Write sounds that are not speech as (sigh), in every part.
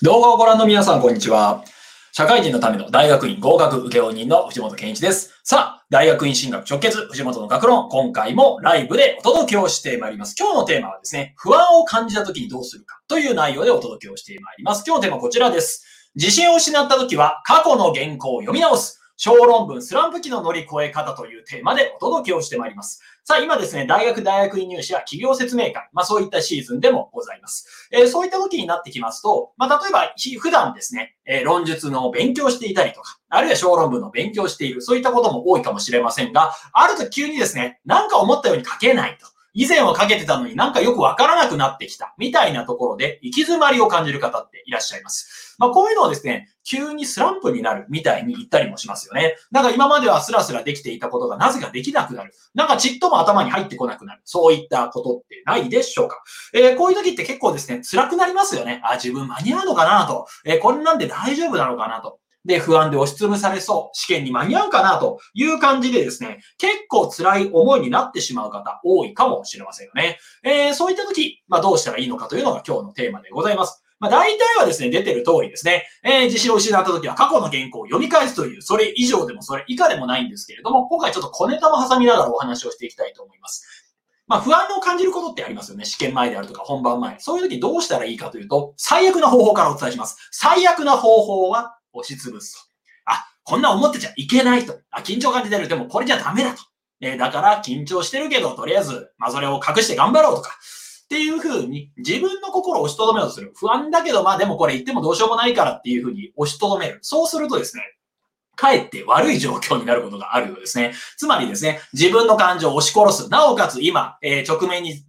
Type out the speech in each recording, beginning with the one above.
動画をご覧の皆さん、こんにちは。社会人のための大学院合格受負人の藤本健一です。さあ、大学院進学直結、藤本の学論、今回もライブでお届けをしてまいります。今日のテーマはですね、不安を感じた時にどうするかという内容でお届けをしてまいります。今日のテーマはこちらです。自信を失った時は過去の原稿を読み直す。小論文スランプ期の乗り越え方というテーマでお届けをしてまいります。さあ、今ですね、大学大学院入試や企業説明会、まあそういったシーズンでもございます。えー、そういった時になってきますと、まあ例えば普段ですね、えー、論述の勉強していたりとか、あるいは小論文の勉強している、そういったことも多いかもしれませんが、あると急にですね、なんか思ったように書けないと。以前はかけてたのになんかよくわからなくなってきた、みたいなところで行き詰まりを感じる方っていらっしゃいます。まあ、こういうのをですね、急にスランプになるみたいに言ったりもしますよね。なんか今まではスラスラできていたことがなぜかできなくなる。なんかちっとも頭に入ってこなくなる。そういったことってないでしょうか。えー、こういう時って結構ですね、辛くなりますよね。あ、自分間に合うのかなと。えー、これなんで大丈夫なのかなと。で、不安で押しつぶされそう、試験に間に合うかなという感じでですね、結構辛い思いになってしまう方多いかもしれませんよね。えー、そういった時、まあどうしたらいいのかというのが今日のテーマでございます。まあ大体はですね、出てる通りですね、えー、自信を失った時は過去の原稿を読み返すという、それ以上でもそれ以下でもないんですけれども、今回ちょっと小ネタも挟みながらお話をしていきたいと思います。まあ不安を感じることってありますよね。試験前であるとか本番前。そういう時どうしたらいいかというと、最悪な方法からお伝えします。最悪な方法は押しつぶすと。あこんな思ってちゃいけないと。あ、緊張感じてる。でもこれじゃダメだと。えー、だから緊張してるけど、とりあえず、まあそれを隠して頑張ろうとか。っていう風に自分の心を押しとどめようとする。不安だけど、まあでもこれ言ってもどうしようもないからっていう風に押しとどめる。そうするとですね、かえって悪い状況になることがあるようですね。つまりですね、自分の感情を押し殺す。なおかつ今、えー、直面に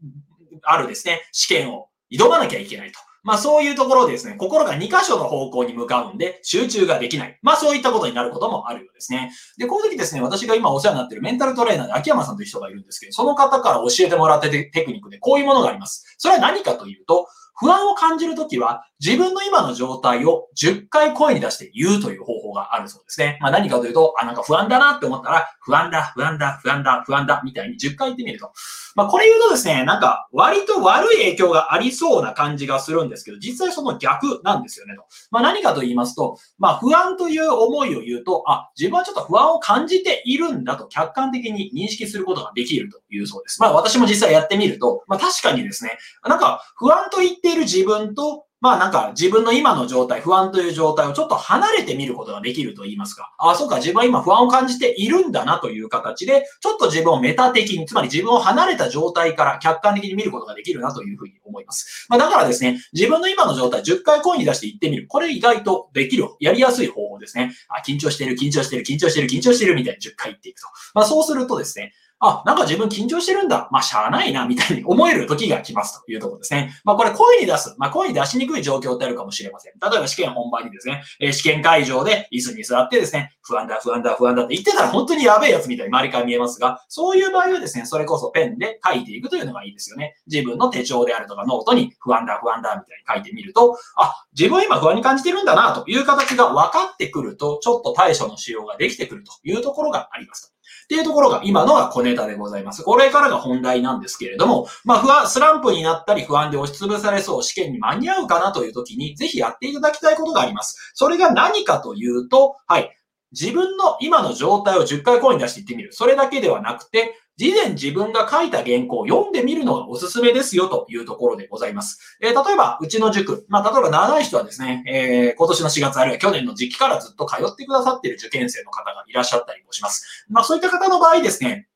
あるですね、試験を挑まなきゃいけないと。まあそういうところでですね、心が2箇所の方向に向かうんで、集中ができない。まあそういったことになることもあるようですね。で、この時ですね、私が今お世話になっているメンタルトレーナーで秋山さんという人がいるんですけど、その方から教えてもらってテクニックでこういうものがあります。それは何かというと、不安を感じるときは、自分の今の状態を10回声に出して言うという方法があるそうですね。まあ何かというと、あ、なんか不安だなって思ったら、不安だ、不安だ、不安だ、不安だ、みたいに10回言ってみると。まあこれ言うとですね、なんか割と悪い影響がありそうな感じがするんですけど、実際その逆なんですよねと。まあ何かと言いますと、まあ不安という思いを言うと、あ、自分はちょっと不安を感じているんだと客観的に認識することができるというそうです。まあ私も実際やってみると、まあ確かにですね、なんか不安と言っている自分とまあなんか自分の今の状態、不安という状態をちょっと離れてみることができると言いますか。ああ、そうか、自分は今不安を感じているんだなという形で、ちょっと自分をメタ的に、つまり自分を離れた状態から客観的に見ることができるなというふうに思います。まあだからですね、自分の今の状態10回声に出して言ってみる。これ意外とできる、やりやすい方法ですね。あ、緊張してる、緊張してる、緊張してる、緊張してるみたいに10回言っていくと。まあそうするとですね、あ、なんか自分緊張してるんだ。まあ、しゃあないな、みたいに (laughs) 思える時が来ますというところですね。まあ、これ声に出す。まあ、声に出しにくい状況ってあるかもしれません。例えば試験本番にですね、えー、試験会場で椅子に座ってですね、不安だ、不安だ、不安だって言ってたら本当にやべえやつみたいに周りから見えますが、そういう場合はですね、それこそペンで書いていくというのがいいですよね。自分の手帳であるとかノートに不安だ、不安だ、みたいに書いてみると、あ、自分今不安に感じてるんだな、という形が分かってくると、ちょっと対処の仕様ができてくるというところがありますっていうところが今のが小ネタでございます。これからが本題なんですけれども、まあ不安、スランプになったり不安で押しつぶされそう試験に間に合うかなという時にぜひやっていただきたいことがあります。それが何かというと、はい。自分の今の状態を10回コイン出していってみる。それだけではなくて、事前自分が書いた原稿を読んでみるのがおすすめですよというところでございます。えー、例えば、うちの塾、まあ、例えば長い人はですね、えー、今年の4月あるいは去年の時期からずっと通ってくださっている受験生の方がいらっしゃったりもします。まあ、そういった方の場合ですね、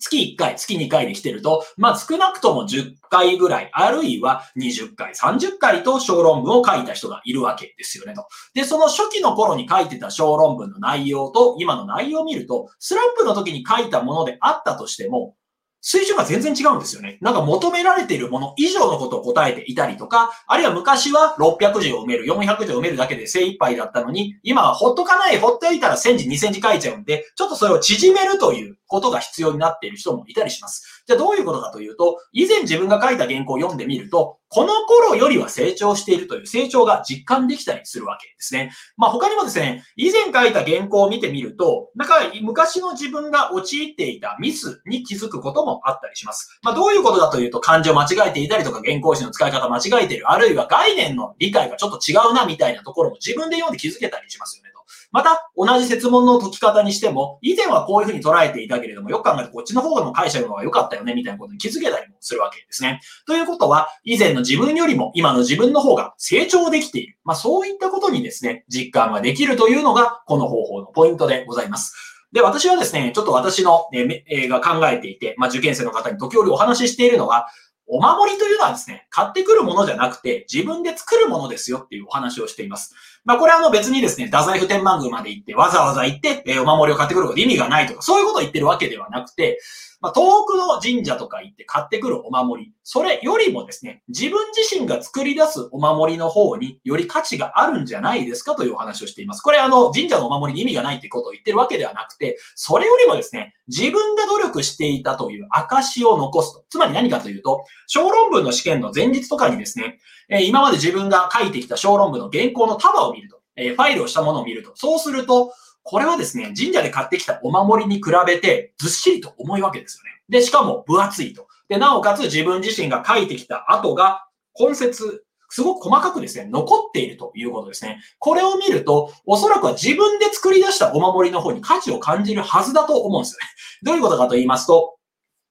月1回、月2回で来てると、まあ少なくとも10回ぐらい、あるいは20回、30回と小論文を書いた人がいるわけですよねと。で、その初期の頃に書いてた小論文の内容と今の内容を見ると、スランプの時に書いたものであったとしても、水準が全然違うんですよね。なんか求められているもの以上のことを答えていたりとか、あるいは昔は600字を埋める、400字を埋めるだけで精一杯だったのに、今はほっとかない、ほっといたら1000字、2000字書いちゃうんで、ちょっとそれを縮めるということが必要になっている人もいたりします。じゃあどういうことかというと、以前自分が書いた原稿を読んでみると、この頃よりは成長しているという成長が実感できたりするわけですね。まあ他にもですね、以前書いた原稿を見てみると、なんか昔の自分が陥っていたミスに気づくこともあったりします。まあどういうことだというと、漢字を間違えていたりとか、原稿紙の使い方間違えている、あるいは概念の理解がちょっと違うなみたいなところも自分で読んで気づけたりしますよね。また、同じ説問の解き方にしても、以前はこういうふうに捉えていたけれども、よく考えるとこっちの方の解釈の方が良かったよね、みたいなことに気づけたりもするわけですね。ということは、以前の自分よりも今の自分の方が成長できている。まあそういったことにですね、実感ができるというのが、この方法のポイントでございます。で、私はですね、ちょっと私の、ね、が考えていて、まあ受験生の方に時折お話ししているのは、お守りというのはですね、買ってくるものじゃなくて、自分で作るものですよっていうお話をしています。まあこれはあの別にですね、太宰府天満宮まで行って、わざわざ行って、えー、お守りを買ってくること意味がないとか、そういうことを言ってるわけではなくて、まあ、遠くの神社とか行って買ってくるお守り、それよりもですね、自分自身が作り出すお守りの方により価値があるんじゃないですかというお話をしています。これあの、神社のお守りに意味がないってことを言ってるわけではなくて、それよりもですね、自分が努力していたという証を残すと。つまり何かというと、小論文の試験の前日とかにですね、え今まで自分が書いてきた小論文の原稿の束を見ると、えファイルをしたものを見ると、そうすると、これはですね、神社で買ってきたお守りに比べてずっしりと重いわけですよね。で、しかも分厚いと。で、なおかつ自分自身が書いてきた後が、根節、すごく細かくですね、残っているということですね。これを見ると、おそらくは自分で作り出したお守りの方に価値を感じるはずだと思うんですよね。どういうことかと言いますと、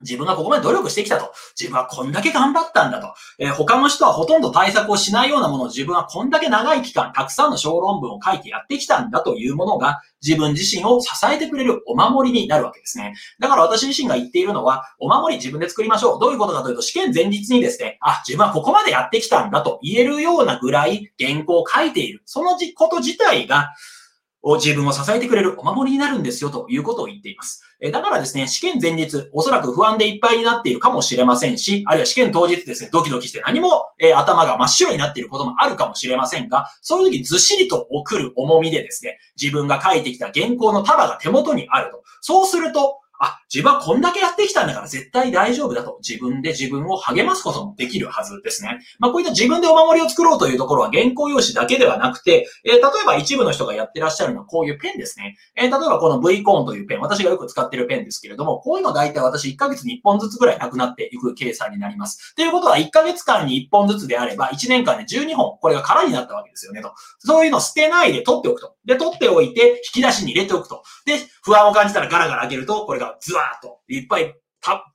自分がここまで努力してきたと。自分はこんだけ頑張ったんだと。えー、他の人はほとんど対策をしないようなものを自分はこんだけ長い期間、たくさんの小論文を書いてやってきたんだというものが、自分自身を支えてくれるお守りになるわけですね。だから私自身が言っているのは、お守り自分で作りましょう。どういうことかというと、試験前日にですね、あ、自分はここまでやってきたんだと言えるようなぐらい原稿を書いている。そのこと自体が、を自分を支えてくれるお守りになるんですよということを言っています。えだからですね、試験前日、おそらく不安でいっぱいになっているかもしれませんし、あるいは試験当日ですね、ドキドキして何も、え頭が真っ白になっていることもあるかもしれませんが、そういう時ずっしりと送る重みでですね、自分が書いてきた原稿の束が手元にあると。そうすると、あ、自分はこんだけやってきたんだから絶対大丈夫だと自分で自分を励ますこともできるはずですね。まあこういった自分でお守りを作ろうというところは原稿用紙だけではなくて、えー、例えば一部の人がやってらっしゃるのはこういうペンですね。えー、例えばこの V コーンというペン、私がよく使ってるペンですけれども、こういうの大体私1ヶ月に1本ずつぐらいなくなっていく計算になります。ということは1ヶ月間に1本ずつであれば1年間で12本、これが空になったわけですよねと。そういうのを捨てないで取っておくと。で、取っておいて引き出しに入れておくと。で、不安を感じたらガラガラ開けると、これがズワーッといっぱい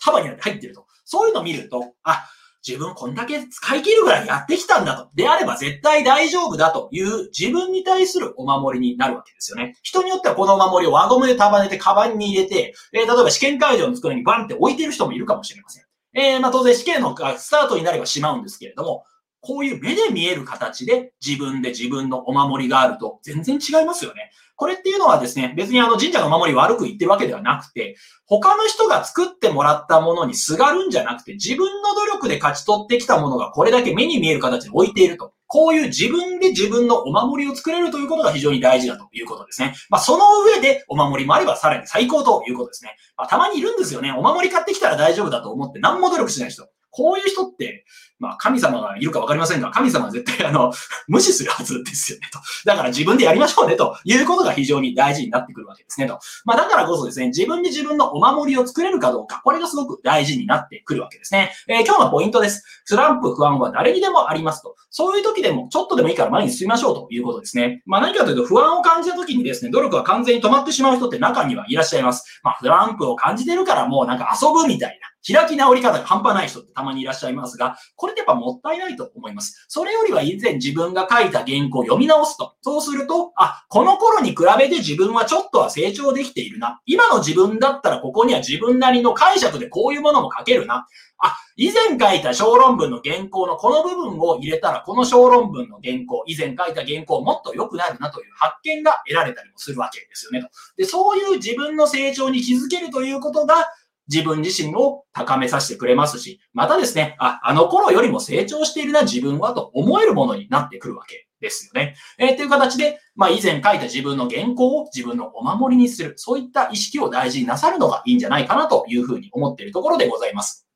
束になって入ってると。そういうのを見ると、あ、自分こんだけ使い切るぐらいやってきたんだと。であれば絶対大丈夫だという自分に対するお守りになるわけですよね。人によってはこのお守りを輪ゴムで束ねてカバンに入れて、えー、例えば試験会場の机にバンって置いてる人もいるかもしれません。えー、まあ当然試験のスタートになればしまうんですけれども、こういう目で見える形で自分で自分のお守りがあると全然違いますよね。これっていうのはですね、別にあの神社のお守り悪く言ってるわけではなくて、他の人が作ってもらったものにすがるんじゃなくて、自分の努力で勝ち取ってきたものがこれだけ目に見える形で置いていると。こういう自分で自分のお守りを作れるということが非常に大事だということですね。まあ、その上でお守りもあればさらに最高ということですね。まあ、たまにいるんですよね。お守り買ってきたら大丈夫だと思って何も努力しない人。こういう人って、まあ、神様がいるかわかりませんが、神様は絶対あの、(laughs) 無視するはずですよね、と。だから自分でやりましょうね、ということが非常に大事になってくるわけですね、と。まあ、だからこそですね、自分で自分のお守りを作れるかどうか、これがすごく大事になってくるわけですね。えー、今日のポイントです。スランプ、不安は誰にでもありますと。そういう時でも、ちょっとでもいいから前に進みましょうということですね。まあ、何かというと、不安を感じた時にですね、努力が完全に止まってしまう人って中にはいらっしゃいます。まあ、スランプを感じてるからもうなんか遊ぶみたいな。開き直り方が半端ない人ってたまにいらっしゃいますが、これってやっぱもったいないと思います。それよりは以前自分が書いた原稿を読み直すと。そうすると、あ、この頃に比べて自分はちょっとは成長できているな。今の自分だったらここには自分なりの解釈でこういうものも書けるな。あ、以前書いた小論文の原稿のこの部分を入れたら、この小論文の原稿、以前書いた原稿もっと良くなるなという発見が得られたりもするわけですよねと。で、そういう自分の成長に気づけるということが、自分自身を高めさせてくれますし、またですね、あ、あの頃よりも成長しているな自分はと思えるものになってくるわけですよね。えー、という形で、まあ以前書いた自分の原稿を自分のお守りにする、そういった意識を大事になさるのがいいんじゃないかなというふうに思っているところでございます。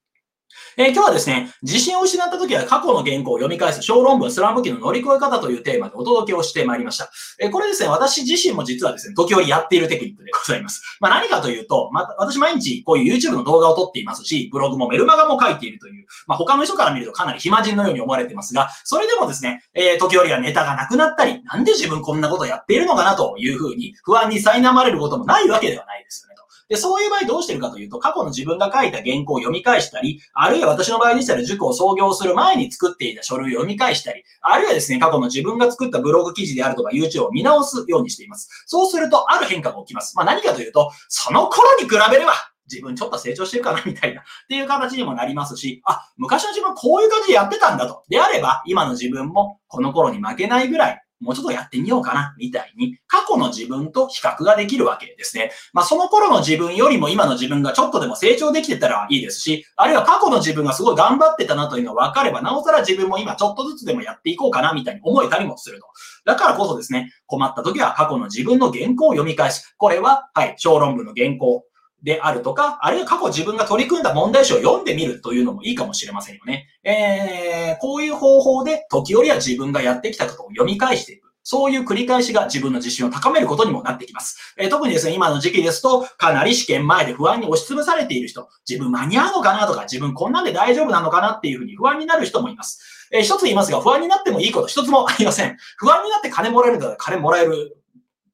え、今日はですね、自信を失った時は過去の原稿を読み返す小論文スランプ期の乗り越え方というテーマでお届けをしてまいりました。えー、これですね、私自身も実はですね、時折やっているテクニックでございます。まあ何かというと、まあ私毎日こういう YouTube の動画を撮っていますし、ブログもメルマガも書いているという、まあ他の人から見るとかなり暇人のように思われていますが、それでもですね、えー、時折はネタがなくなったり、なんで自分こんなことやっているのかなというふうに不安に苛まれることもないわけではないですよね。で、そういう場合どうしてるかというと、過去の自分が書いた原稿を読み返したり、あるいは私の場合でしたら塾を創業する前に作っていた書類を読み返したり、あるいはですね、過去の自分が作ったブログ記事であるとか YouTube を見直すようにしています。そうすると、ある変化が起きます。まあ何かというと、その頃に比べれば、自分ちょっと成長してるかなみたいな、っていう形にもなりますし、あ、昔の自分こういう感じでやってたんだと。であれば、今の自分もこの頃に負けないぐらい、もうちょっとやってみようかな、みたいに、過去の自分と比較ができるわけですね。まあ、その頃の自分よりも今の自分がちょっとでも成長できてたらいいですし、あるいは過去の自分がすごい頑張ってたなというのが分かれば、なおさら自分も今ちょっとずつでもやっていこうかな、みたいに思えたりもすると。だからこそですね、困った時は過去の自分の原稿を読み返す。これは、はい、小論文の原稿。であるとか、あるいは過去自分が取り組んだ問題集を読んでみるというのもいいかもしれませんよね。えー、こういう方法で時折は自分がやってきたことを読み返していく。そういう繰り返しが自分の自信を高めることにもなってきます。えー、特にですね、今の時期ですと、かなり試験前で不安に押しつぶされている人、自分間に合うのかなとか、自分こんなんで大丈夫なのかなっていうふうに不安になる人もいます。えー、一つ言いますが、不安になってもいいこと一つもありません。不安になって金もらえるんだったら金もらえる。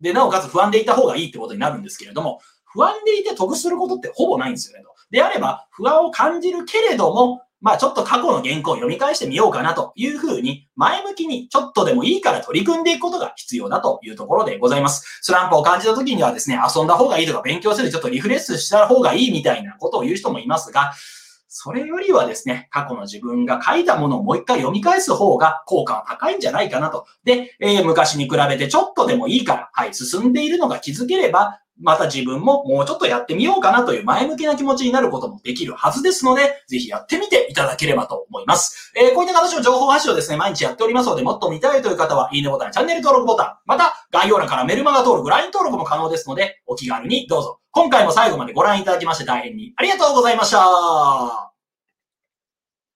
で、なおかつ不安でいた方がいいってことになるんですけれども、不安でいて得することってほぼないんですよねと。であれば、不安を感じるけれども、まあちょっと過去の原稿を読み返してみようかなというふうに、前向きにちょっとでもいいから取り組んでいくことが必要だというところでございます。スランプを感じた時にはですね、遊んだ方がいいとか勉強するちょっとリフレッシュした方がいいみたいなことを言う人もいますが、それよりはですね、過去の自分が書いたものをもう一回読み返す方が効果は高いんじゃないかなと。で、えー、昔に比べてちょっとでもいいから、はい、進んでいるのが気づければ、また自分ももうちょっとやってみようかなという前向きな気持ちになることもできるはずですので、ぜひやってみていただければと思います。えー、こういった形の情報発信をですね、毎日やっておりますので、もっと見たいという方は、いいねボタン、チャンネル登録ボタン、また概要欄からメルマガ登録、LINE 登録も可能ですので、お気軽にどうぞ。今回も最後までご覧いただきまして大変にありがとうございました。